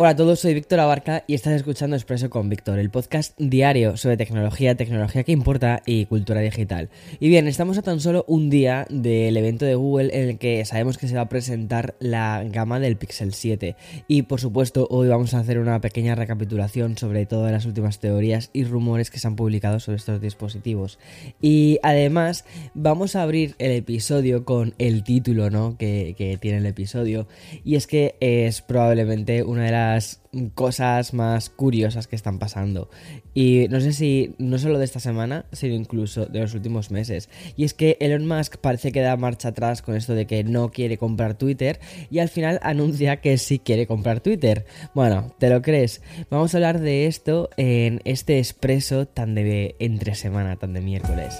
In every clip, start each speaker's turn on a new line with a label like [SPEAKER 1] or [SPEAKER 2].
[SPEAKER 1] Hola a todos, soy Víctor Abarca y estás escuchando Expreso con Víctor, el podcast diario sobre tecnología, tecnología que importa y cultura digital. Y bien, estamos a tan solo un día del evento de Google en el que sabemos que se va a presentar la gama del Pixel 7. Y por supuesto, hoy vamos a hacer una pequeña recapitulación sobre todas las últimas teorías y rumores que se han publicado sobre estos dispositivos. Y además, vamos a abrir el episodio con el título ¿no? que, que tiene el episodio. Y es que es probablemente una de las cosas más curiosas que están pasando. Y no sé si no solo de esta semana, sino incluso de los últimos meses. Y es que Elon Musk parece que da marcha atrás con esto de que no quiere comprar Twitter y al final anuncia que sí quiere comprar Twitter. Bueno, ¿te lo crees? Vamos a hablar de esto en este expreso tan de entre semana, tan de miércoles.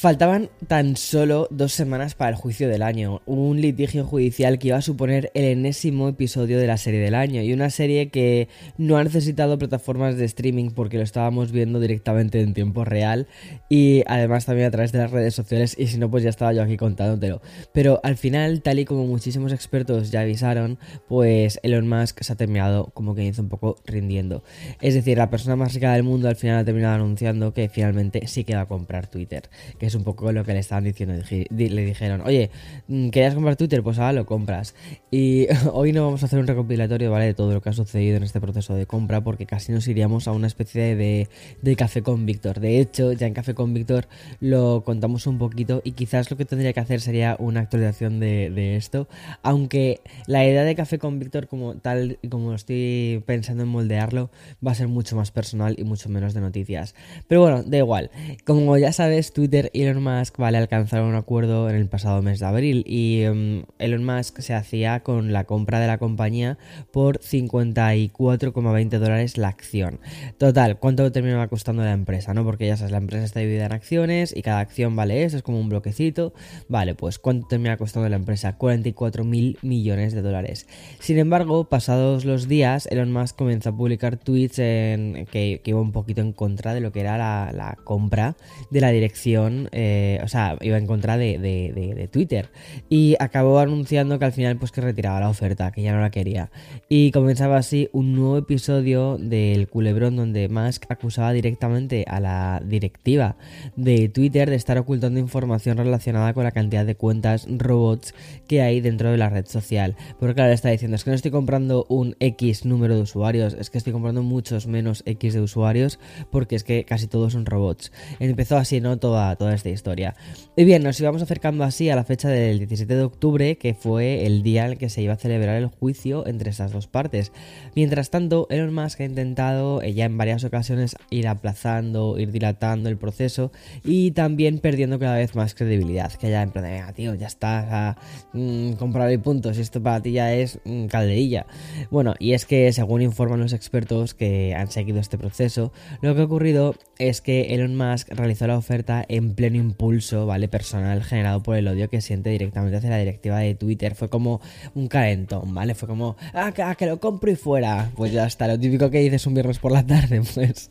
[SPEAKER 1] Faltaban tan solo dos semanas para el juicio del año, un litigio judicial que iba a suponer el enésimo episodio de la serie del año y una serie que no ha necesitado plataformas de streaming porque lo estábamos viendo directamente en tiempo real y además también a través de las redes sociales y si no pues ya estaba yo aquí contándotelo. Pero al final, tal y como muchísimos expertos ya avisaron, pues Elon Musk se ha terminado como que hizo un poco rindiendo. Es decir, la persona más rica del mundo al final ha terminado anunciando que finalmente sí que va a comprar Twitter. Es un poco lo que le estaban diciendo. Le dijeron, oye, mm, ¿querías comprar Twitter? Pues ahora lo compras. Y hoy no vamos a hacer un recopilatorio, ¿vale? De todo lo que ha sucedido en este proceso de compra, porque casi nos iríamos a una especie de, de café con Víctor. De hecho, ya en Café con Víctor lo contamos un poquito y quizás lo que tendría que hacer sería una actualización de, de esto. Aunque la idea de Café con Víctor, como tal, como estoy pensando en moldearlo, va a ser mucho más personal y mucho menos de noticias. Pero bueno, da igual. Como ya sabes, Twitter Elon Musk vale alcanzaron un acuerdo en el pasado mes de abril y um, Elon Musk se hacía con la compra de la compañía por 54,20 dólares la acción. Total, ¿cuánto terminaba costando la empresa? ¿no? Porque ya sabes, la empresa está dividida en acciones y cada acción vale eso, es como un bloquecito. Vale, pues ¿cuánto termina costando la empresa? 44 mil millones de dólares. Sin embargo, pasados los días, Elon Musk comenzó a publicar tweets en, que, iba un poquito en contra de lo que era la compra de la dirección eh, o sea, iba en contra de, Twitter. Y acabó anunciando que al final pues que retiraba la oferta, que ya no la quería. Y comenzaba así un nuevo episodio del culebrón donde Musk acusaba directamente a la directiva de Twitter de estar ocultando información relacionada con la cantidad de cuentas robots que hay dentro de la red social. Porque claro, está diciendo, es que no estoy comprando un X número de usuarios, es que estoy comprando muchos menos X de usuarios porque es que casi todos son robots. Empezó así, ¿no? Toda, toda esta historia. Y bien, nos íbamos acercando así a la fecha del 17 de octubre, que fue el día en el que se iba a celebrar el juicio entre esas dos partes. Mientras tanto, Elon Musk ha intentado eh, ya en varias ocasiones ir aplazando, ir dilatando el proceso y también perdiendo cada vez más credibilidad. Que ya en plan, venga, tío, ya está, mm, comprado y puntos, y esto para ti ya es mm, calderilla. Bueno, y es que según informan los expertos que han seguido este proceso, lo que ha ocurrido es que Elon Musk realizó la oferta en pleno impulso, ¿vale? Personal generado por el odio que siente directamente hacia la directiva de Twitter. Fue como un calentón, ¿vale? Fue como, ah, que, ah, lo compro y fuera. Pues ya está, lo típico que dices un viernes por la tarde, pues.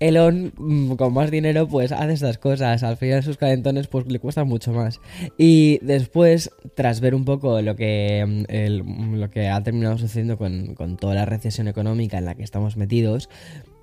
[SPEAKER 1] Elon, mm, con más dinero, pues hace estas cosas. Al final sus calentones, pues le cuestan mucho más. Y después, tras ver un poco lo que, mm, lo que ha terminado sucediendo con, con toda la recesión económica en la que estamos metidos,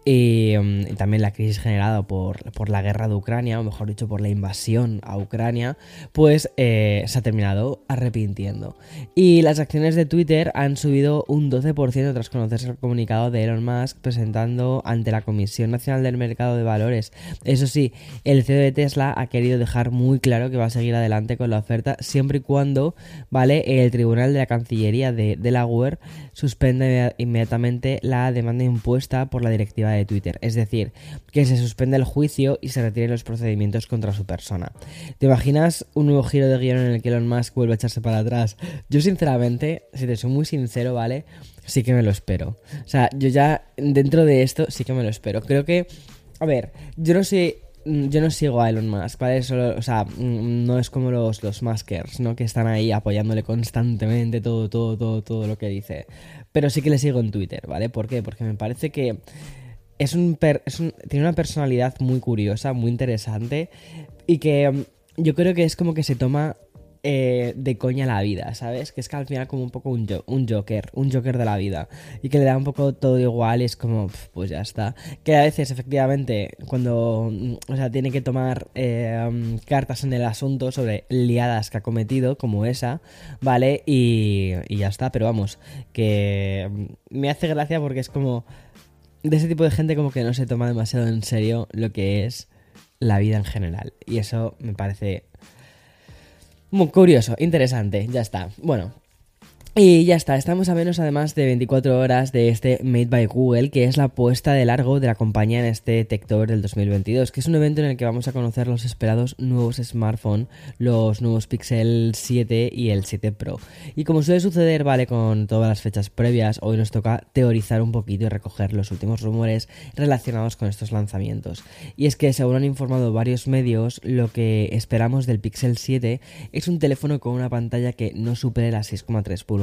[SPEAKER 1] Mm, y, también la crisis generada por, la guerra de Ucrania, o mejor dicho, por la invasión a Ucrania, pues eh, se ha terminado arrepintiendo. Y las acciones de Twitter han subido un 12% tras conocerse el comunicado de Elon Musk presentando ante la Comisión Nacional del Mercado de Valores. Eso sí, el CEO de Tesla ha querido dejar muy claro que va a seguir adelante con la oferta siempre y cuando, ¿vale? El Tribunal de la Cancillería de Delaware suspenda inmediatamente la demanda impuesta por la directiva de Twitter, es decir, que se suspende el juicio y se retiren los procedimientos contra su persona. ¿Te imaginas un nuevo giro de guion en el que Elon Musk vuelve a echarse para atrás? Yo sinceramente, si te soy muy sincero, ¿vale? Sí que me lo espero. O sea, yo ya dentro de esto sí que me lo espero. Creo que, a ver, yo no sé yo no sigo a Elon Musk, ¿vale? Solo, o sea, no es como los, los Muskers, ¿no? Que están ahí apoyándole constantemente todo, todo, todo, todo lo que dice. Pero sí que le sigo en Twitter, ¿vale? ¿Por qué? Porque me parece que es un, tiene una personalidad muy curiosa, muy interesante y que mm, yo creo que es como que se toma eh, de coña la vida, ¿sabes? Que es que al final como un poco un, un Joker, un Joker de la vida. Y que le da un poco todo igual y es como, pues ya está. Que a veces, efectivamente, cuando, o sea, tiene que tomar eh, cartas en el asunto sobre liadas que ha cometido, como esa, ¿vale? Y, y ya está, pero vamos, que me hace gracia porque es como de ese tipo de gente como que no se toma demasiado en serio lo que es la vida en general. Y eso me parece muy curioso, interesante, ya está. Bueno, y ya está, estamos a menos además de 24 horas de este Made by Google, que es la puesta de largo de la compañía en este Techtober del 2022, que es un evento en el que vamos a conocer los esperados nuevos smartphones, los nuevos Pixel 7 y el 7 Pro. Y como suele suceder, vale, con todas las fechas previas, hoy nos toca teorizar un poquito y recoger los últimos rumores relacionados con estos lanzamientos. Y es que, según han informado varios medios, lo que esperamos del Pixel 7 es un teléfono con una pantalla que no supere las 6,3 pulgadas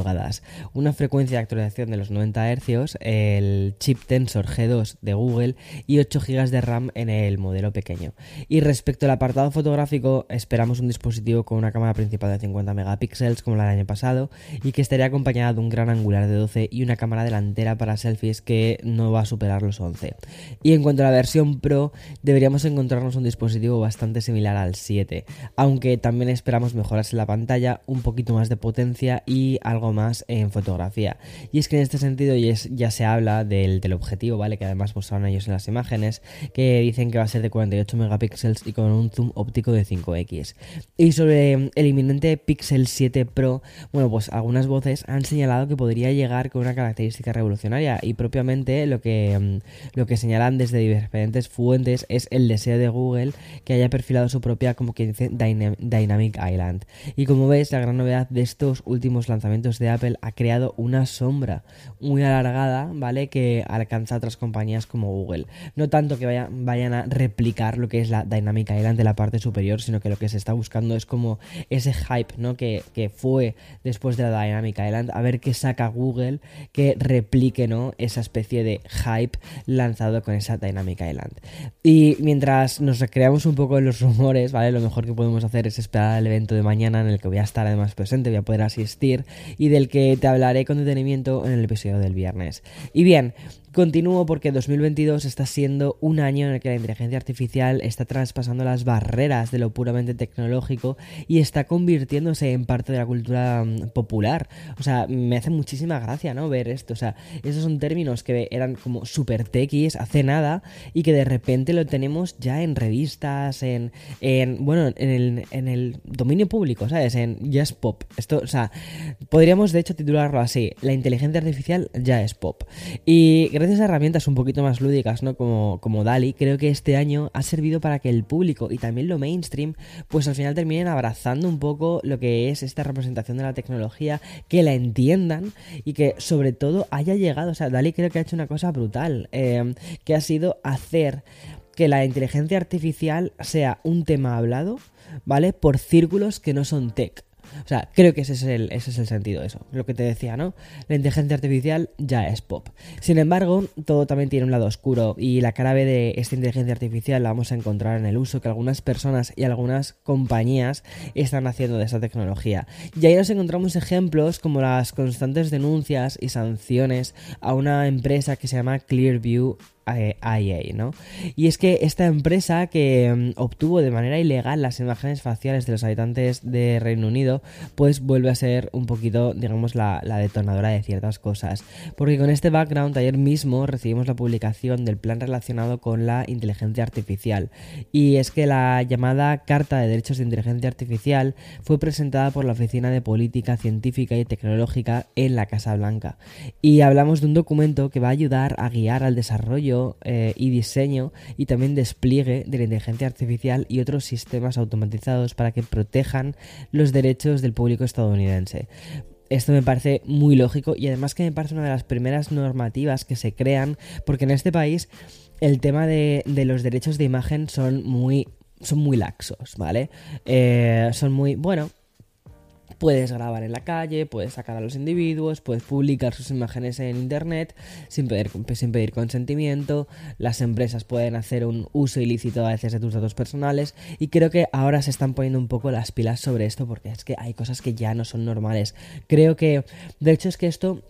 [SPEAKER 1] una frecuencia de actualización de los 90 Hz, el chip Tensor G2 de Google y 8 GB de RAM en el modelo pequeño. Y respecto al apartado fotográfico, esperamos un dispositivo con una cámara principal de 50 megapíxeles como la del año pasado y que estaría acompañada de un gran angular de 12 y una cámara delantera para selfies que no va a superar los 11. Y en cuanto a la versión Pro, deberíamos encontrarnos un dispositivo bastante similar al 7, aunque también esperamos mejoras en la pantalla, un poquito más de potencia y algo más en fotografía. Y es que en este sentido ya se habla del, objetivo, ¿vale? Que además mostraron ellos en las imágenes, que dicen que va a ser de 48 megapíxeles y con un zoom óptico de 5x. Y sobre el inminente Pixel 7 Pro, bueno, pues algunas voces han señalado que podría llegar con una característica revolucionaria y propiamente lo que, mm, lo que señalan desde diferentes fuentes es el deseo de Google que haya perfilado su propia, como que dice, Dynamic Island. Y como veis, la gran novedad de estos últimos lanzamientos de Apple ha creado una sombra muy alargada, ¿vale? Que alcanza a otras compañías como Google. No tanto que vayan a replicar lo que es la Dynamic Island de la parte superior, sino que lo que se está buscando es como ese hype, ¿no? Que, fue después de la Dynamic Island, a ver qué saca Google que replique, ¿no? Esa especie de hype lanzado con esa Dynamic Island. Y mientras nos recreamos un poco en los rumores, ¿vale? Lo mejor que podemos hacer es esperar al evento de mañana en el que voy a estar además presente, voy a poder asistir y del que te hablaré con detenimiento en el episodio del viernes. Y bien, Continúo porque 2022 está siendo un año en el que la inteligencia artificial está traspasando las barreras de lo puramente tecnológico y está convirtiéndose en parte de la cultura mm, popular. O sea, me hace muchísima gracia, ¿no? Ver esto. O sea, esos son términos que eran como super techies hace nada y que de repente lo tenemos ya en revistas, en, en bueno, en el, en el dominio público, ¿sabes? En ya es pop. Esto, o sea, podríamos de hecho titularlo así, la inteligencia artificial ya es pop. Y gracias gracias herramientas un poquito más lúdicas, ¿no? Como, como DALI, creo que este año ha servido para que el público y también lo mainstream, pues al final terminen abrazando un poco lo que es esta representación de la tecnología, que la entiendan y que sobre todo haya llegado, o sea, DALI creo que ha hecho una cosa brutal, eh, que ha sido hacer que la inteligencia artificial sea un tema hablado, ¿vale? Por círculos que no son tech. O sea, creo que ese es el, ese es el sentido de eso. Lo que te decía, ¿no? La inteligencia artificial ya es pop. Sin embargo, todo también tiene un lado oscuro y la B de esta inteligencia artificial la vamos a encontrar en el uso que algunas personas y algunas compañías están haciendo de esa tecnología. Y ahí nos encontramos ejemplos como las constantes denuncias y sanciones a una empresa que se llama Clearview IA, ¿no? Y es que esta empresa que mm, obtuvo de manera ilegal las imágenes faciales de los habitantes de Reino Unido, pues vuelve a ser un poquito, digamos, la, detonadora de ciertas cosas. Porque con este background, ayer mismo recibimos la publicación del plan relacionado con la inteligencia artificial. Y es que la llamada Carta de Derechos de Inteligencia Artificial fue presentada por la Oficina de Política Científica y Tecnológica en la Casa Blanca. Y hablamos de un documento que va a ayudar a guiar al desarrollo eh, y diseño y también despliegue de la inteligencia artificial y otros sistemas automatizados para que protejan los derechos del público estadounidense. Esto me parece muy lógico y además que me parece una de las primeras normativas que se crean porque en este país el tema de, los derechos de imagen son muy, son muy laxos, ¿vale? Eh, son muy, bueno, Puedes grabar en la calle, puedes sacar a los individuos, puedes publicar sus imágenes en internet sin pedir, sin pedir consentimiento, las empresas pueden hacer un uso ilícito a veces de tus datos personales y creo que ahora se están poniendo un poco las pilas sobre esto porque es que hay cosas que ya no son normales. Creo que, de hecho es que esto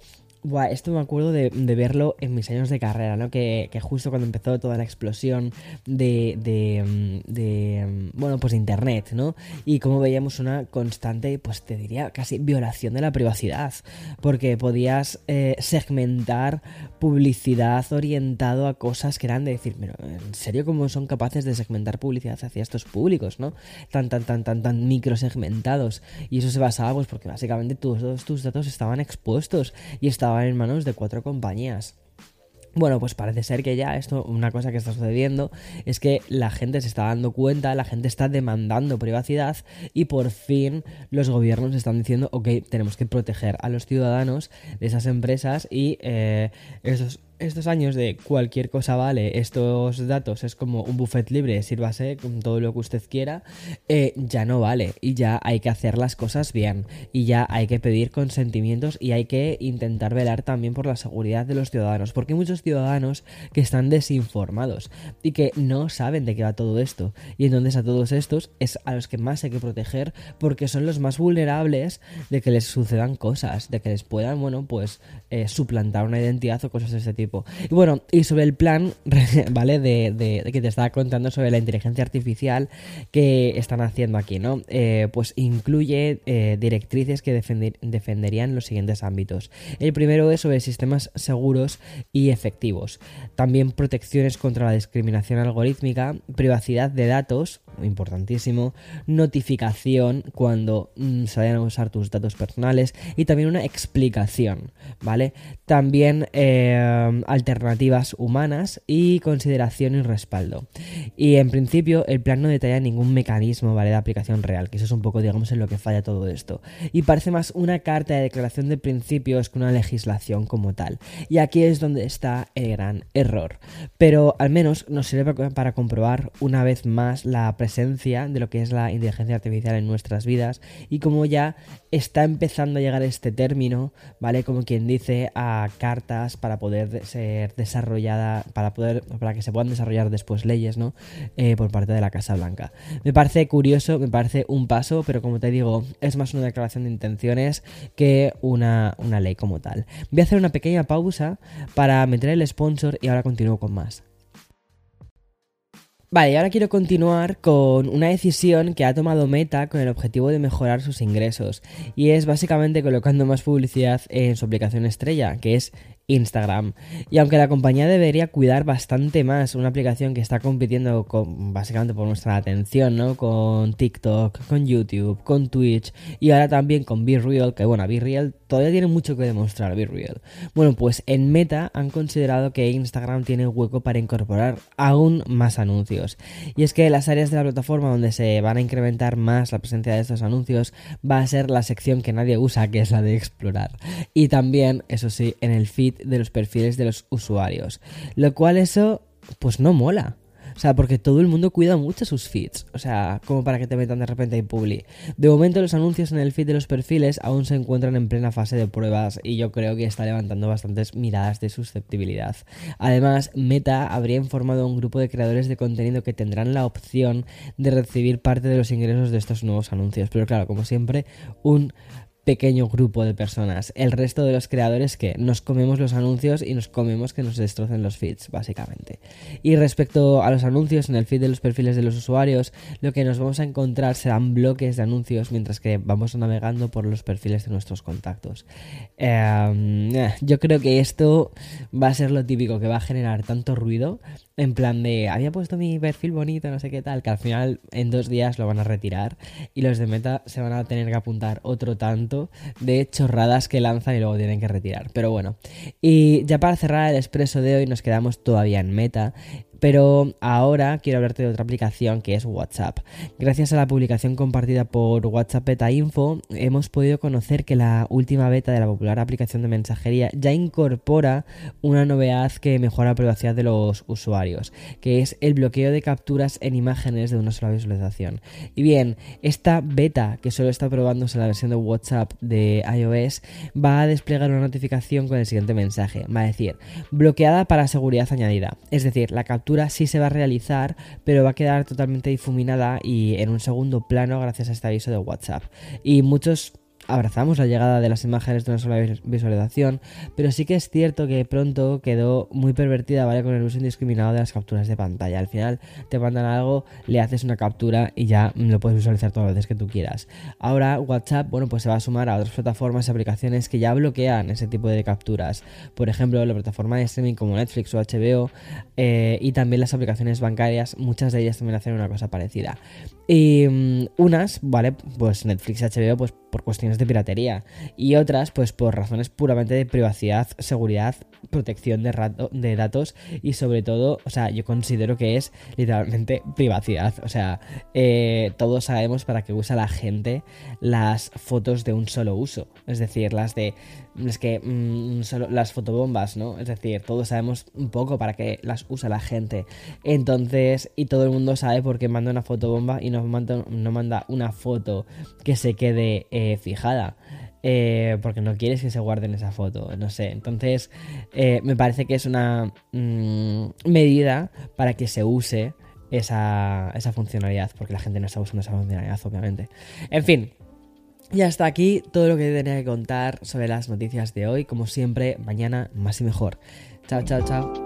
[SPEAKER 1] Buah, esto me acuerdo de, verlo en mis años de carrera, ¿no? Que, justo cuando empezó toda la explosión de, de, mm, de, mm, bueno, pues internet, ¿no? Y como veíamos una constante, pues te diría casi violación de la privacidad, porque podías eh, segmentar publicidad orientado a cosas que eran de decir, pero ¿en serio cómo son capaces de segmentar publicidad hacia estos públicos, ¿no? Tan, tan, tan, tan, tan microsegmentados. Y eso se basaba, pues porque básicamente todos tus datos estaban expuestos y estaban en manos de cuatro compañías. Bueno, pues parece ser que ya esto, una cosa que está sucediendo es que la gente se está dando cuenta, la gente está demandando privacidad y por fin los gobiernos están diciendo, ok, tenemos que proteger a los ciudadanos de esas empresas y eh, esos estos años de cualquier cosa vale, estos datos es como un buffet libre, sírvase con todo lo que usted quiera, eh, ya no vale y ya hay que hacer las cosas bien y ya hay que pedir consentimientos y hay que intentar velar también por la seguridad de los ciudadanos, porque hay muchos ciudadanos que están desinformados y que no saben de qué va todo esto y entonces a todos estos es a los que más hay que proteger porque son los más vulnerables de que les sucedan cosas, de que les puedan, bueno, pues eh, suplantar una identidad o cosas de ese tipo. Y bueno, y sobre el plan, ¿vale? De, que te estaba contando sobre la inteligencia artificial que están haciendo aquí, ¿no? Eh, pues incluye eh, directrices que defenderían los siguientes ámbitos. El primero es sobre sistemas seguros y efectivos. También protecciones contra la discriminación algorítmica, privacidad de datos, importantísimo, notificación cuando mm, se vayan a usar tus datos personales y también una explicación, ¿vale? También eh, alternativas humanas y consideración y respaldo. Y en principio el plan no detalla ningún mecanismo, ¿vale? De aplicación real, que eso es un poco, digamos, en lo que falla todo esto. Y parece más una carta de declaración de principios que una legislación como tal. Y aquí es donde está el gran error. Pero al menos nos sirve para comprobar una vez más la presencia de lo que es la inteligencia artificial en nuestras vidas y como ya está empezando a llegar este término, ¿vale? Como quien dice, a cartas para poder ser desarrollada, para poder, para que se puedan desarrollar después leyes, ¿no? Eh, por parte de la Casa Blanca. Me parece curioso, me parece un paso, pero como te digo, es más una declaración de intenciones que una, una ley como tal. Voy a hacer una pequeña pausa para meter el sponsor y ahora continúo con más. Vale, y ahora quiero continuar con una decisión que ha tomado Meta con el objetivo de mejorar sus ingresos. Y es básicamente colocando más publicidad en su aplicación estrella, que es Instagram. Y aunque la compañía debería cuidar bastante más una aplicación que está compitiendo con, básicamente por nuestra atención, ¿no? Con TikTok, con YouTube, con Twitch y ahora también con BeReal, que bueno, BeReal todavía tiene mucho que demostrar, BeReal. Bueno, pues en Meta han considerado que Instagram tiene hueco para incorporar aún más anuncios. Y es que las áreas de la plataforma donde se van a incrementar más la presencia de estos anuncios va a ser la sección que nadie usa, que es la de explorar. Y también, eso sí, en el feed de los perfiles de los usuarios. Lo cual eso, pues no mola. O sea, porque todo el mundo cuida mucho sus feeds. O sea, como para que te metan de repente en publi. De momento los anuncios en el feed de los perfiles aún se encuentran en plena fase de pruebas y yo creo que está levantando bastantes miradas de susceptibilidad. Además, Meta habría informado a un grupo de creadores de contenido que tendrán la opción de recibir parte de los ingresos de estos nuevos anuncios. Pero claro, como siempre, un pequeño grupo de personas. El resto de los creadores que nos comemos los anuncios y nos comemos que nos destrocen los feeds, básicamente. Y respecto a los anuncios en el feed de los perfiles de los usuarios, lo que nos vamos a encontrar serán bloques de anuncios mientras que vamos navegando por los perfiles de nuestros contactos. Em, eh, yo creo que esto va a ser lo típico que va a generar tanto ruido en plan de, había puesto mi perfil bonito, no sé qué tal, que al final en dos días lo van a retirar y los de Meta se van a tener que apuntar otro tanto de chorradas que lanzan y luego tienen que retirar. Pero bueno, y ya para cerrar el expreso de hoy nos quedamos todavía en Meta, Pero ahora quiero hablarte de otra aplicación que es WhatsApp. Gracias a la publicación compartida por WhatsApp Beta Info, hemos podido conocer que la última beta de la popular aplicación de mensajería ya incorpora una novedad que mejora la privacidad de los usuarios, que es el bloqueo de capturas en imágenes de una sola visualización. Y bien, esta beta que solo está probándose en la versión de WhatsApp de iOS va a desplegar una notificación con el siguiente mensaje. Va a decir, bloqueada para seguridad añadida. Es decir, la captura sí se va a realizar, pero va a quedar totalmente difuminada y en un segundo plano gracias a este aviso de WhatsApp. Y muchos abrazamos la llegada de las imágenes de una sola visualización, pero sí que es cierto que pronto quedó muy pervertida, ¿vale? Con el uso indiscriminado de las capturas de pantalla. Al final te mandan algo, le haces una captura y ya lo puedes visualizar todas las veces que tú quieras. Ahora WhatsApp, bueno, pues se va a sumar a otras plataformas y aplicaciones que ya bloquean ese tipo de capturas. Por ejemplo, la plataforma de streaming como Netflix o HBO eh, y también las aplicaciones bancarias, muchas de ellas también hacen una cosa parecida. Y mm, unas, ¿vale? Pues Netflix y HBO, pues por cuestiones de piratería. Y otras, pues por razones puramente de privacidad, seguridad, protección de, rato, de datos y sobre todo, o sea, yo considero que es literalmente privacidad. O sea, eh, todos sabemos para qué usa la gente las fotos de un solo uso. Es decir, las de es que mm, solo las fotobombas, ¿no? Es decir, todos sabemos un poco para qué las usa la gente. Entonces, y todo el mundo sabe por qué manda una fotobomba y no manda, una foto que se quede eh, fijada. Eh, porque no quieres que se guarden esa foto, no sé. Entonces, eh, me parece que es una mm, medida para que se use esa, esa funcionalidad, porque la gente no está usando esa funcionalidad, obviamente. En fin, y hasta aquí todo lo que tenía que contar sobre las noticias de hoy. Como siempre, mañana más y mejor. Chao, chao, chao.